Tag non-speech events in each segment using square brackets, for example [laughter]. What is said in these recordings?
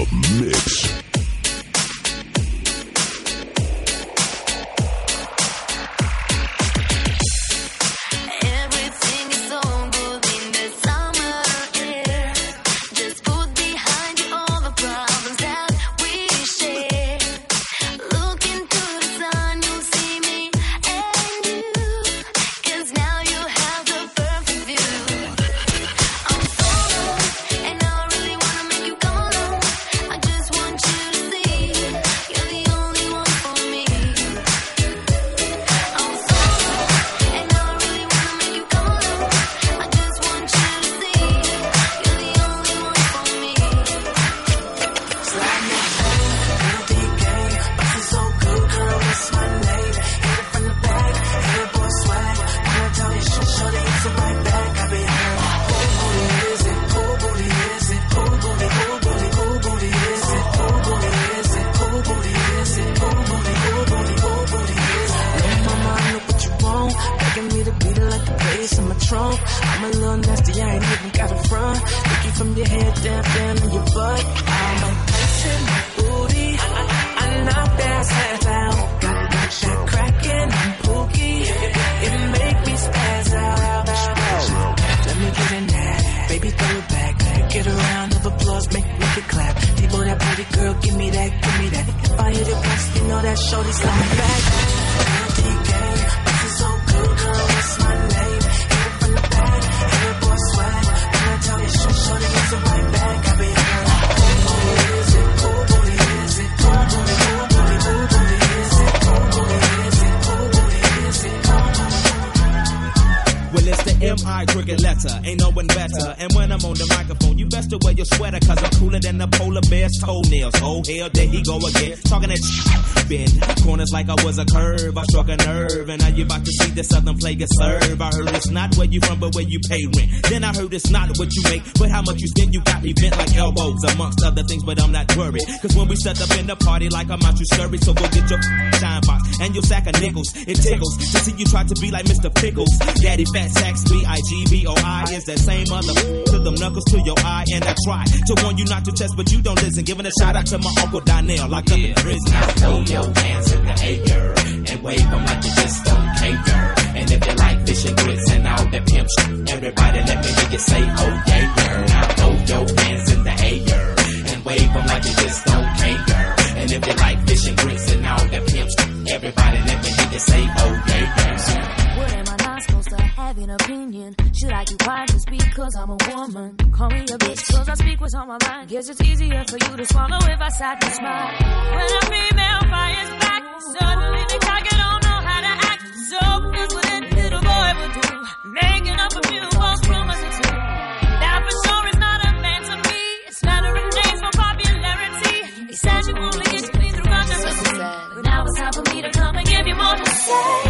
The Mix. Make, it clap. People that pretty girl, give me that, give me that. If I hit it once, you know that shorty's coming back. DK, this is so good, girl, what's my The M.I. cricket letter, ain't no one better. And when I'm on the microphone, you best to wear your sweater, cause I'm cooler than the polar bear's toenails. Oh, hell, there he go again. Talking that. Bend corners like I was a curve. I struck a nerve, and now you about to see the southern plague serve. I heard it's not where you from, but where you pay rent. Then I heard it's not what you make, but how much you spend. You got me bent like elbows, amongst other things, but I'm not worried. Cause when we set up in the party, like I'm out, you scurry. So go get your shine box and your sack of nickels. It tickles to see you try to be like Mr. Pickles. Daddy Fat Sacks, B I G B O I is that same other to them knuckles to your eye. And I try to warn you not to test, but you don't listen. Giving a shout out to my uncle Donnell, locked up in prison. Throw your hands in the air and wave them like you just don't care. And if you like fish and grits and all that pimp shit, everybody let me hear you say, oh yeah, girl. Now throw your hands in the air and wave them like you just don't care. And if you like fish and grits and all that pimp shit, everybody let me hear you say, oh yeah, girl. Supposed to have an opinion? Should I keep quiet just because I'm a woman? Call me a bitch cause I speak what's on my mind. Guess it's easier for you to swallow if I sat and smile. When a female fires back, suddenly the target don't know how to act. So here's what a little boy would do. Making up a few false rumors or two. That for sure is not a man to me. It's flattering names for popularity. He said you only get me through controversy. But now it's time for me to come and give you more to say.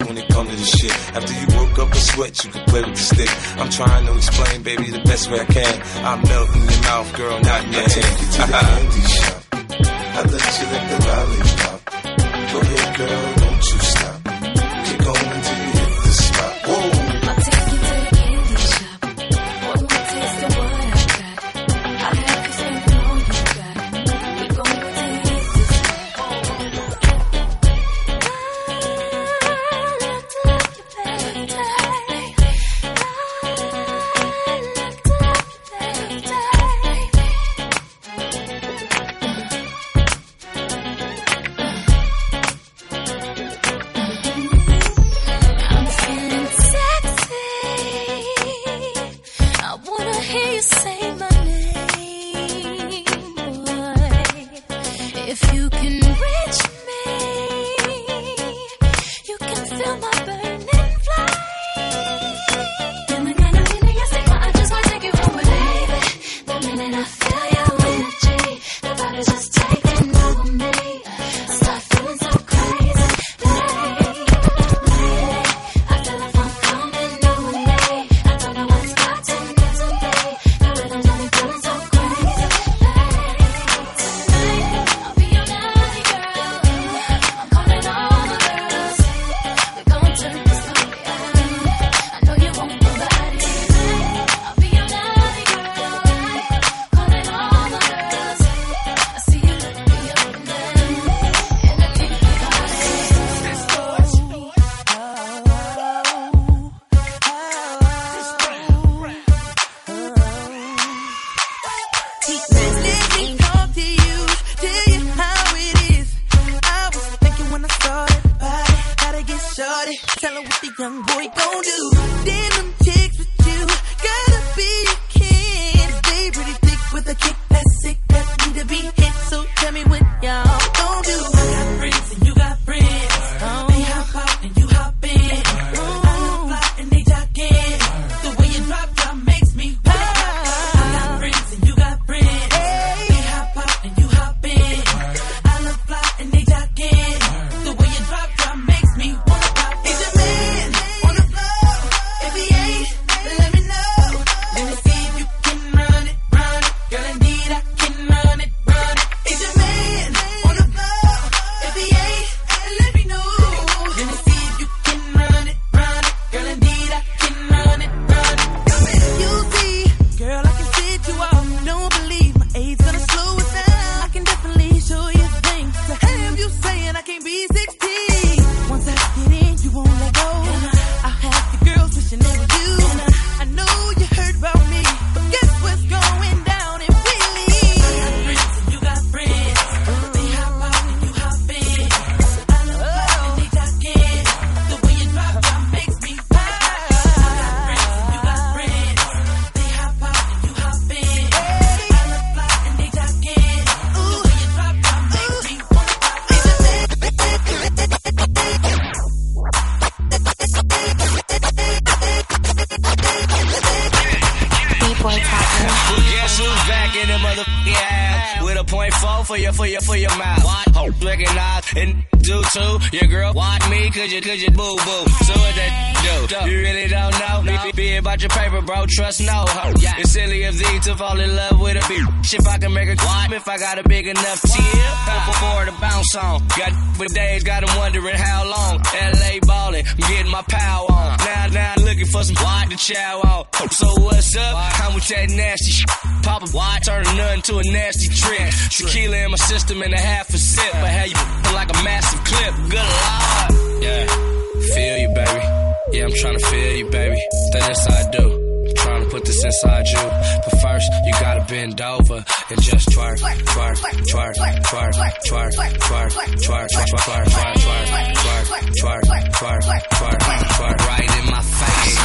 it this shit. After you woke up a sweat, you can play with the stick. I'm trying to explain, baby, the best way I can. I'm melting your mouth, girl, not in your hand. Take you to the candy shop. [laughs] I let you lick the lollipop. Go ahead, girl, love with a bitch. If I can make a what? If I got a big enough tip, before to bounce on. Got for days, got them wondering how long. LA ballin', I'm getting my power on. Now, now looking for some what to chow on. So what's up? I'm with that nasty. Pop a what? Turn nothing to a nasty trick. Tequila in my system and a half a sip. But how you like a massive clip? Good lord. Yeah, feel you, baby. Yeah, I'm trying to feel you, baby. That inside do. Trying to put this inside you. But first, you gotta bend over and just twerk, twerk, twerk, twerk, twerk, twerk, twerk, twerk, twerk, twerk, twerk, twerk, twerk, twerk, twerk, twerk, right in my face.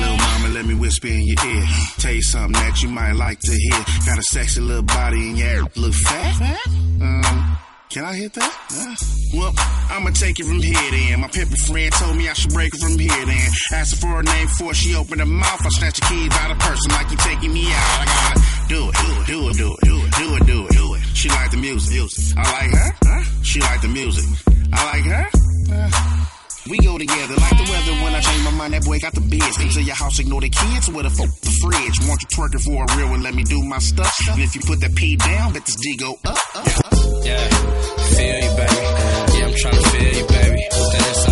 little mama, let me whisper in your ear. Tell you something that you might like to hear. Got a sexy little body and yeah, look fat. Um, can I hit that? Uh, well, I'ma take it from here then. My pimple friend told me I should break it from here then. Asked her for her name before she opened her mouth. I snatched the keys out of person like you taking me out. I gotta do it, do it, do it, do it, do it, do it, do it. She like the music. I like her. Huh? She like the music. I like her. We go together like the weather. When I change my mind, that boy got the biz. Come to your house, ignore the kids with a fuck the fridge. Want you twerking for a real one? Let me do my stuff. And if you put that P down, bet this D go up. up, up. Yeah, feel you, baby. Yeah, I'm trying to feel you, baby. That inside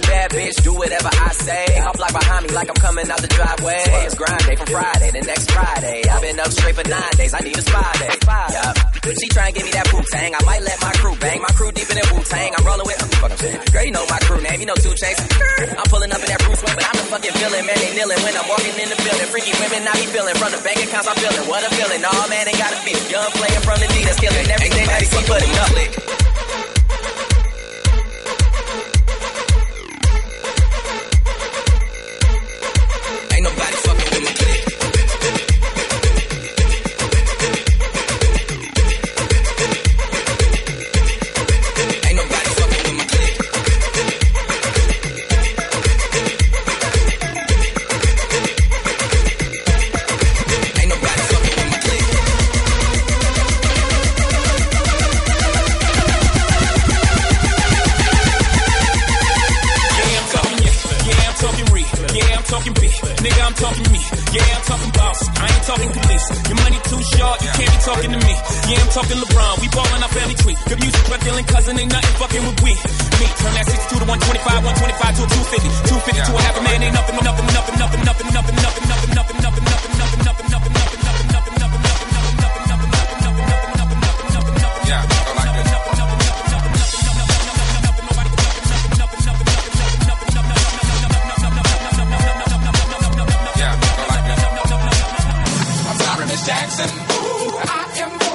bad bitch, do whatever I say. Hop like behind me like I'm coming out the driveway. It's grind day from Friday to next Friday. I've been up straight for nine days, I need a spy day. Yup. If she try and give me that Wu Tang, I might let my crew bang. My crew deep in that Wu Tang. I'm rolling with, fuck I'm saying. Girl, you know my crew name, you know two chains. I'm pulling up in that Bruce Wayne, but I'm a fucking villain, man. They kneeling when I'm walking in the building. Freaky women, I be feeling from the bank accounts, I'm feeling what I'm feeling. Nah, man, ain't gotta be young player from the D that's killing everything that he see, putting up. Jackson. Ooh, I am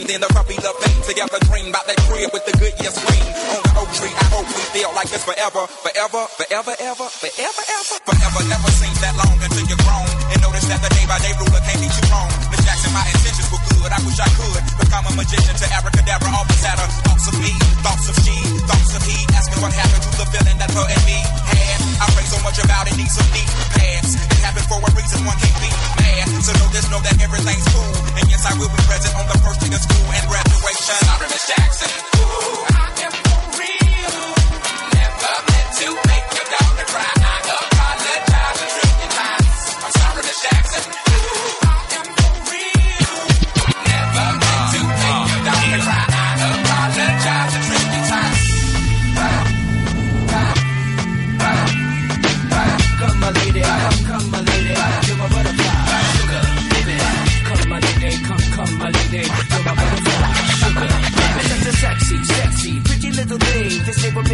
King then the puppy love thing. Together dream about that crib with the good yes ring. On the oak tree, I hope we feel like this forever, forever, forever, ever, forever, ever. Forever never seems that long until you're grown. And notice that the day by day ruler can't be I could become a magician to abracadabra, all chatter. Thoughts of me, thoughts of she, thoughts of he. Ask me what happened to the feeling that her and me had. I pray so much about it, need some knee pads. It happened for a reason, one can't be mad. So know this, know that everything's cool. And yes, I will be present on the first day of school and graduation. Sorry, Miss Jackson. Ooh, I favorite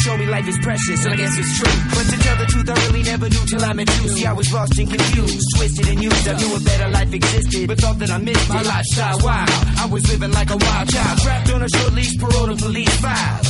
Show me life is precious, and I guess it's true. But to tell the truth, I really never knew till I met you. See, I was lost and confused, twisted and used. I knew a better life existed, but thought that I missed it. my lifestyle. Wow, I was living like a wild child, trapped on a short leash, parole to police files.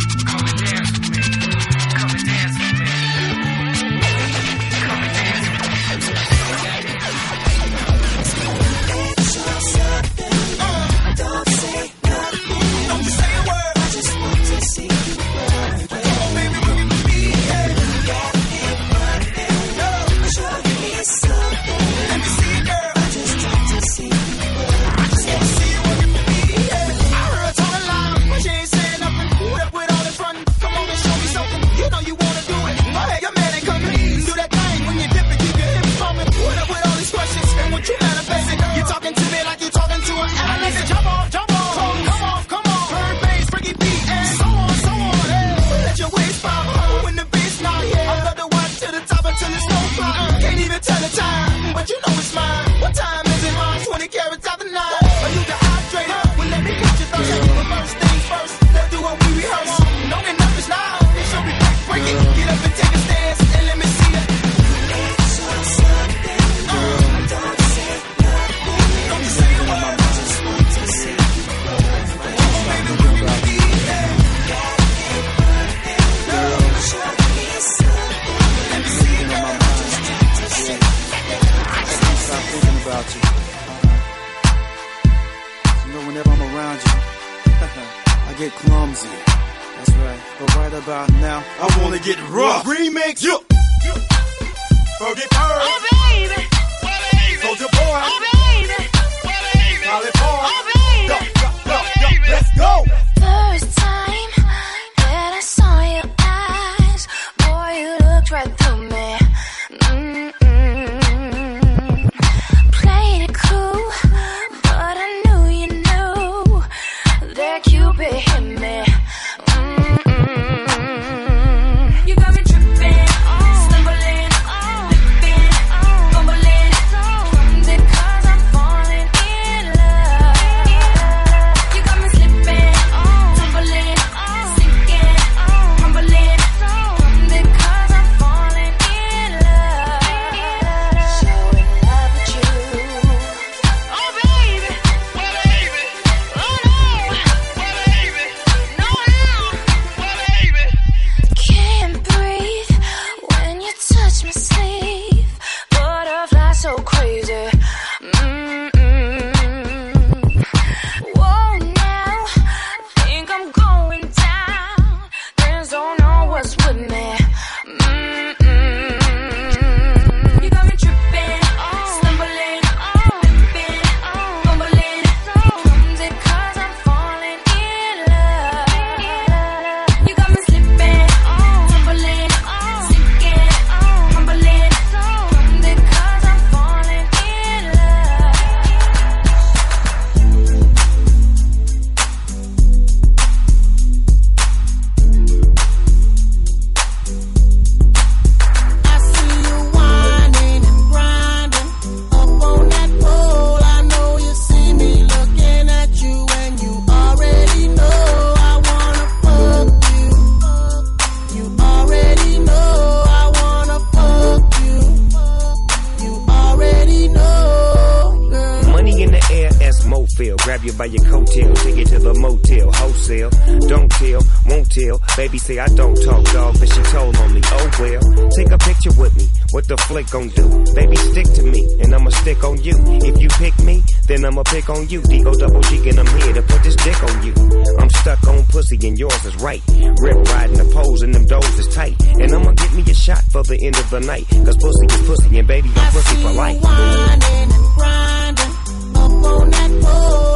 stick on you. If you pick me, then I'ma pick on you. D-O double G and I'm here to put this dick on you. I'm stuck on pussy and yours is right. Rip riding the pose and them doors is tight. And I'ma give me a shot for the end of the night. Cause pussy is pussy and baby, I'm I pussy for life. Grinding, grinding up on that pole.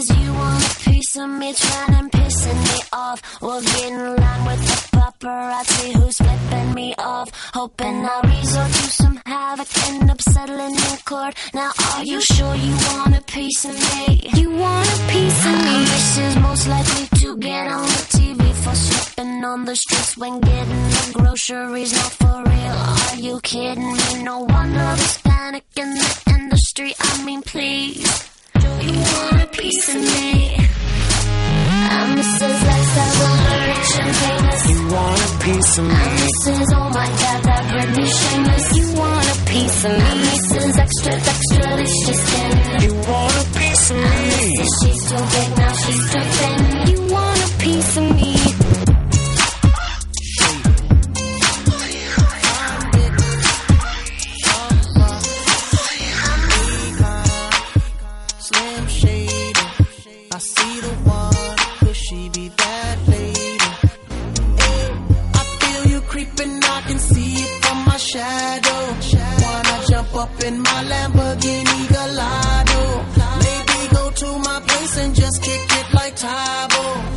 I'm You want a piece of me, trying and pissing me off. Well, get in line with the paparazzi who's flipping me off. Hoping I'll resort to some havoc, end up settling in court. Now, are you sure you want a piece of me? You want a piece of me? This is most likely to get on the TV for slipping on the streets when getting the groceries. Not for real, are you kidding me? No wonder there's panic in the industry. I mean, please, do you want a piece of me? I'm Mrs. Lifestyle, I'm rich. You want a piece of me? I'm Mrs. Oh my God, that Britney shameless. You want a piece of me? I'm Mrs. Extra, extra, delicious skin. You want a piece of me? I'm Mrs. She's too big, now she's too thin. Shadow. Wanna jump up in my Lamborghini Gallardo? Maybe go to my place and just kick it like Tae Bo.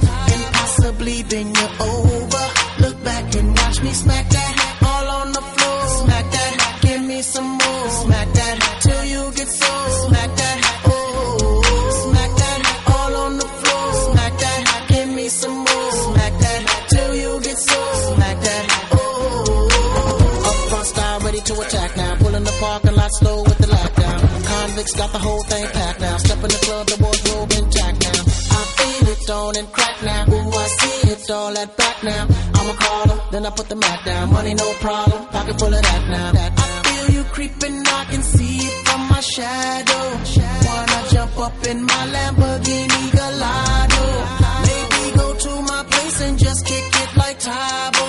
Slow with the lockdown. Convicts got the whole thing packed now. Step in the club, the wardrobe intact now. I feel it on and crack now. Ooh, I see it all at back now. I'ma call her, then I put the mat down. Money no problem, pocket full of that now. that I feel you creeping, I can see it from my shadow. Wanna jump up in my Lamborghini Gallardo? Maybe go to my place and just kick it like Tae Bo.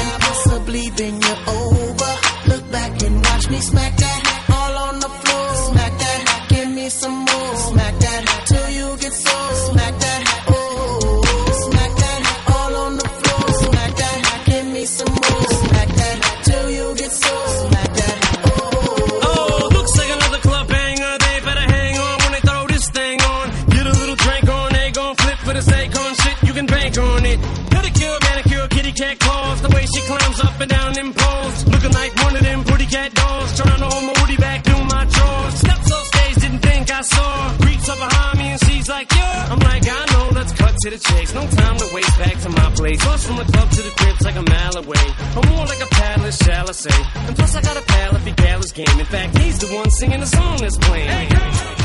And possibly bend you're over. Look back and watch me smack that up and down them poles. Looking like one of them pretty cat dolls. Trying to hold my woody back through my drawers. Steps off stage, didn't think I saw. Creeps up behind me and she's like, yeah. I'm like, I know, let's cut to the chase. No time to waste back to my place. Bus from the club to the crib's like a mile away. Or more like a paddler, shall I say. And plus I got a pal if he gal game. In fact, he's the one singing the song that's playing. Let's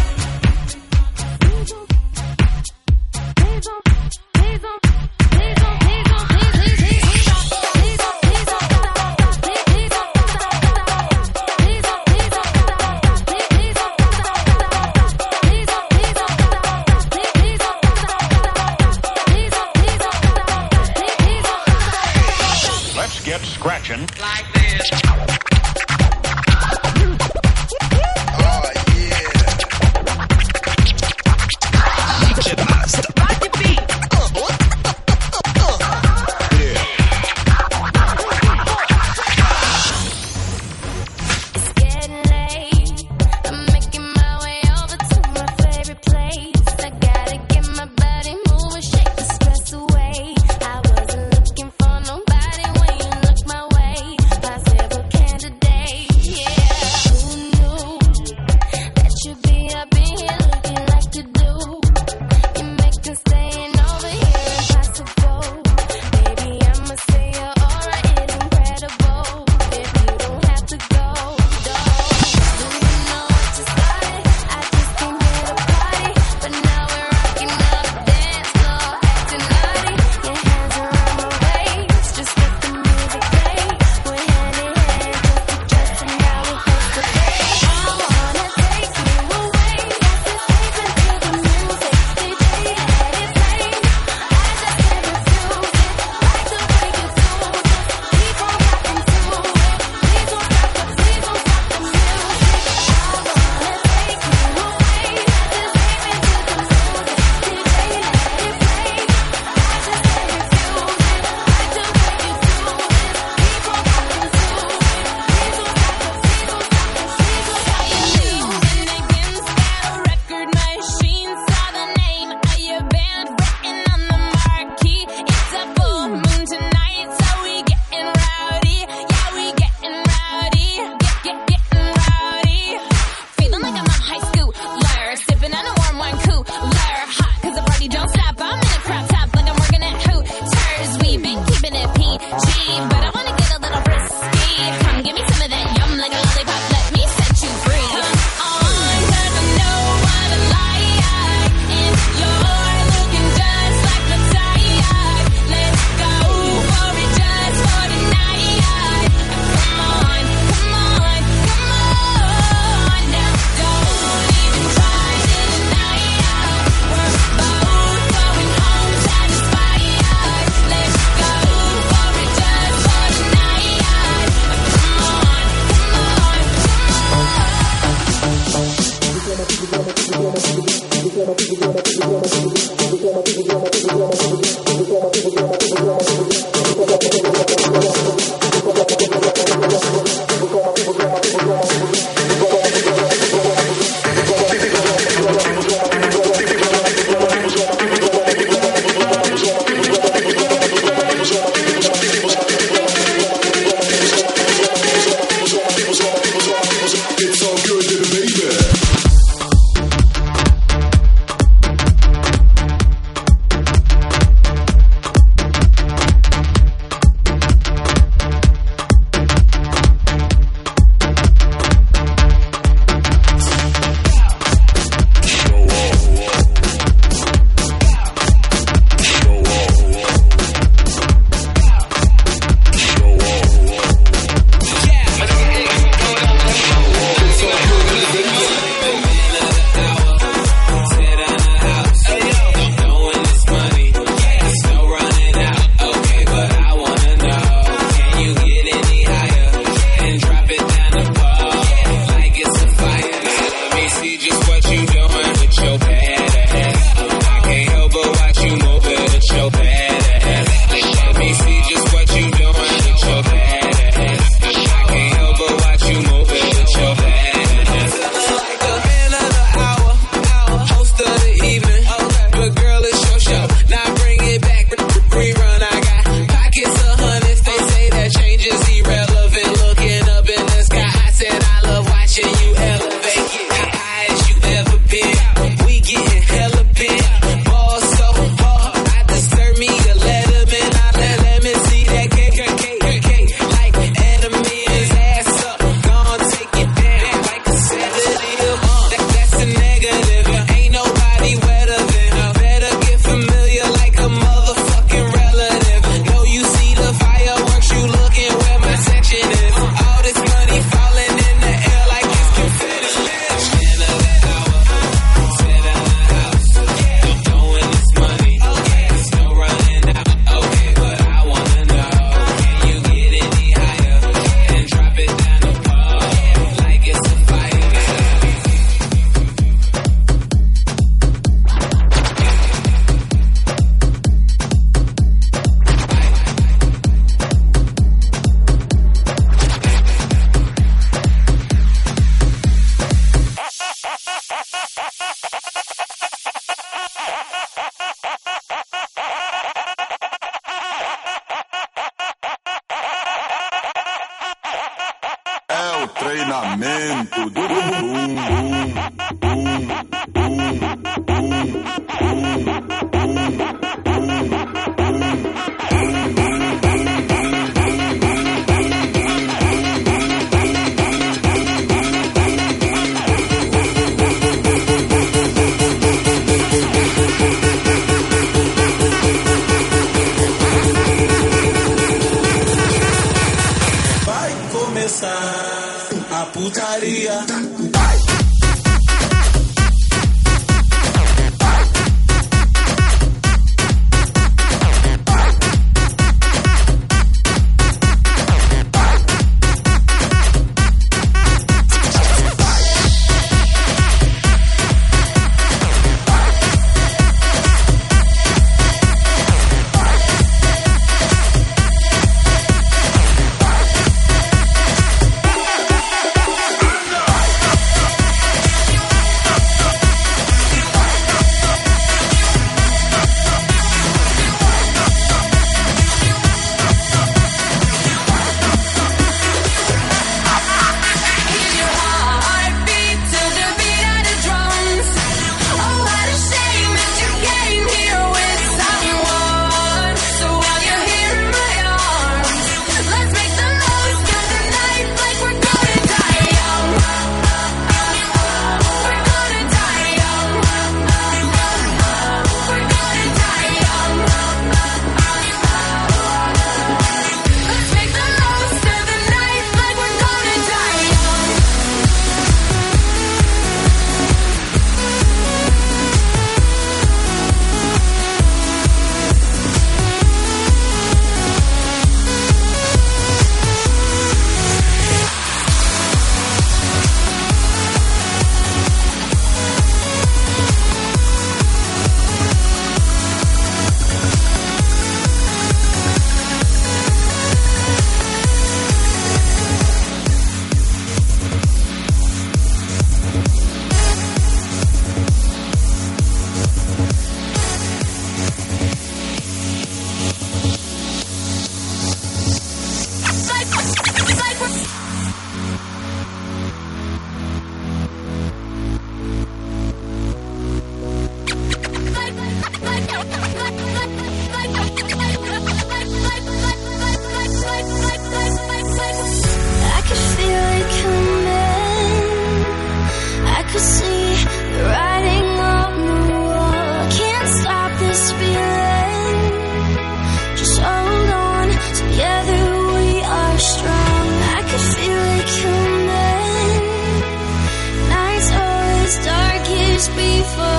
be for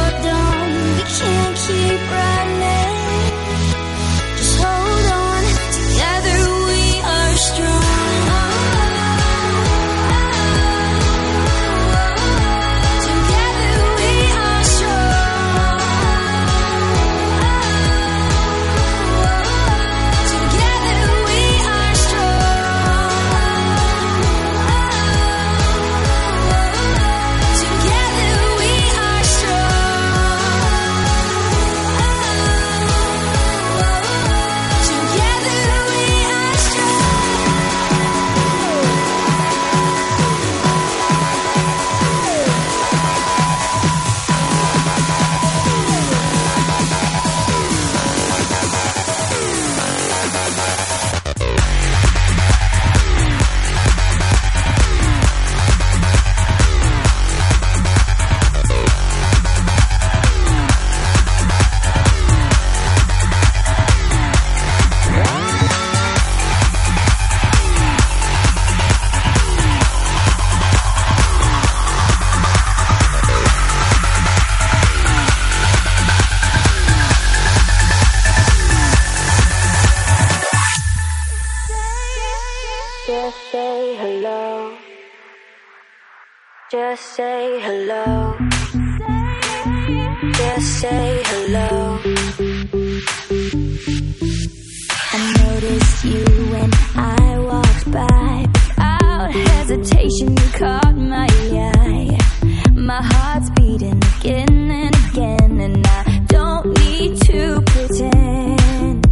my heart's beating again and again, and I don't need to pretend.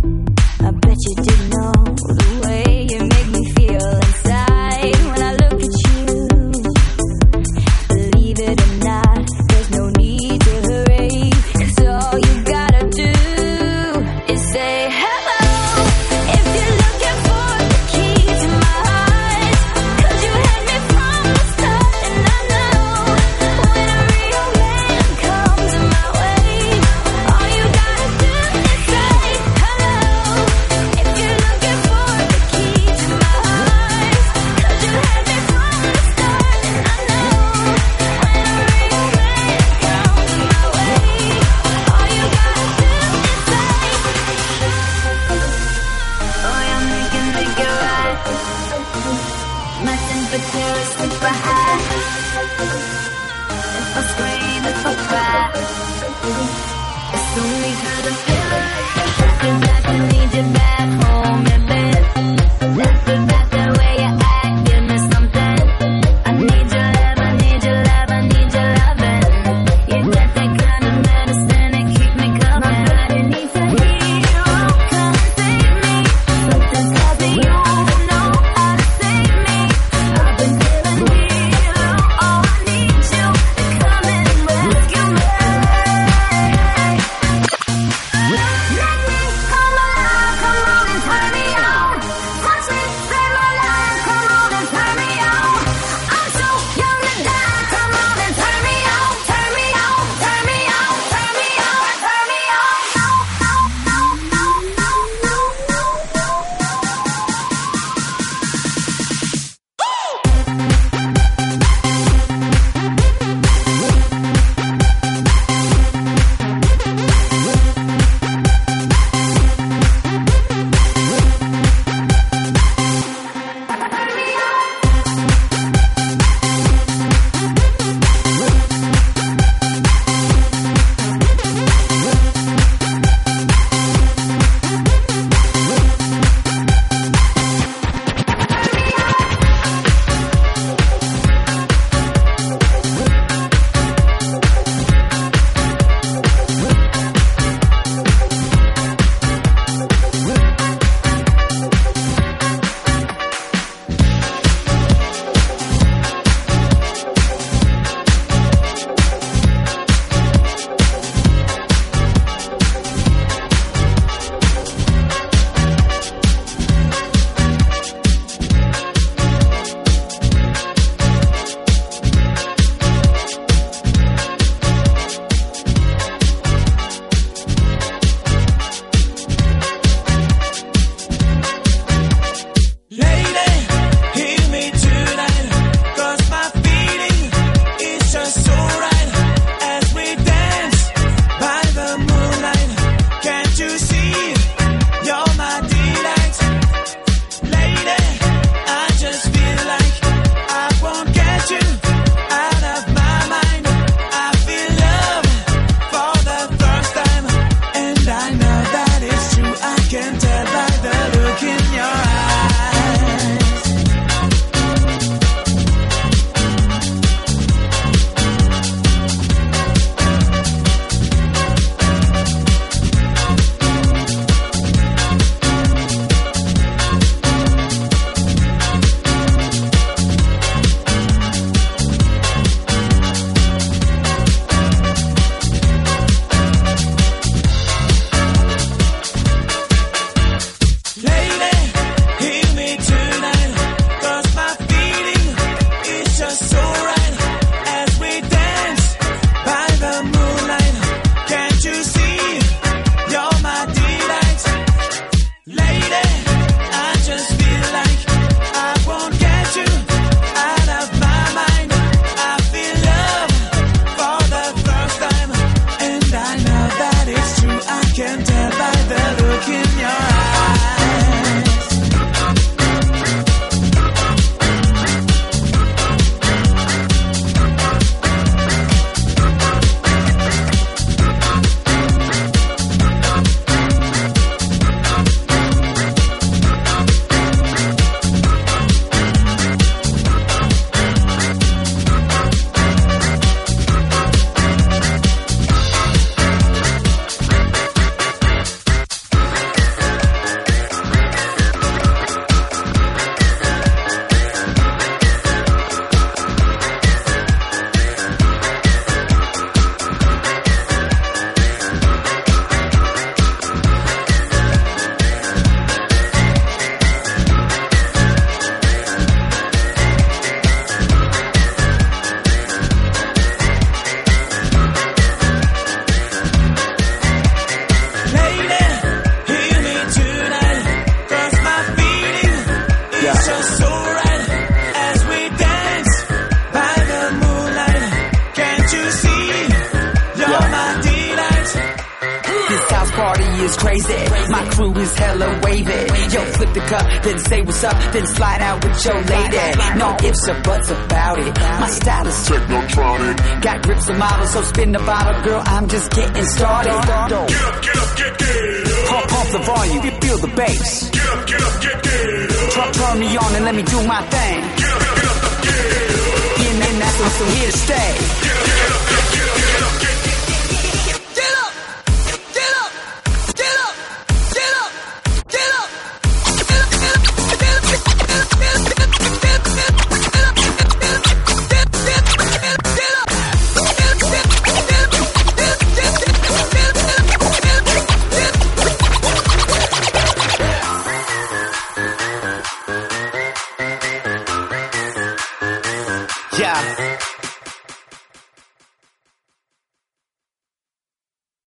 I bet you didn't.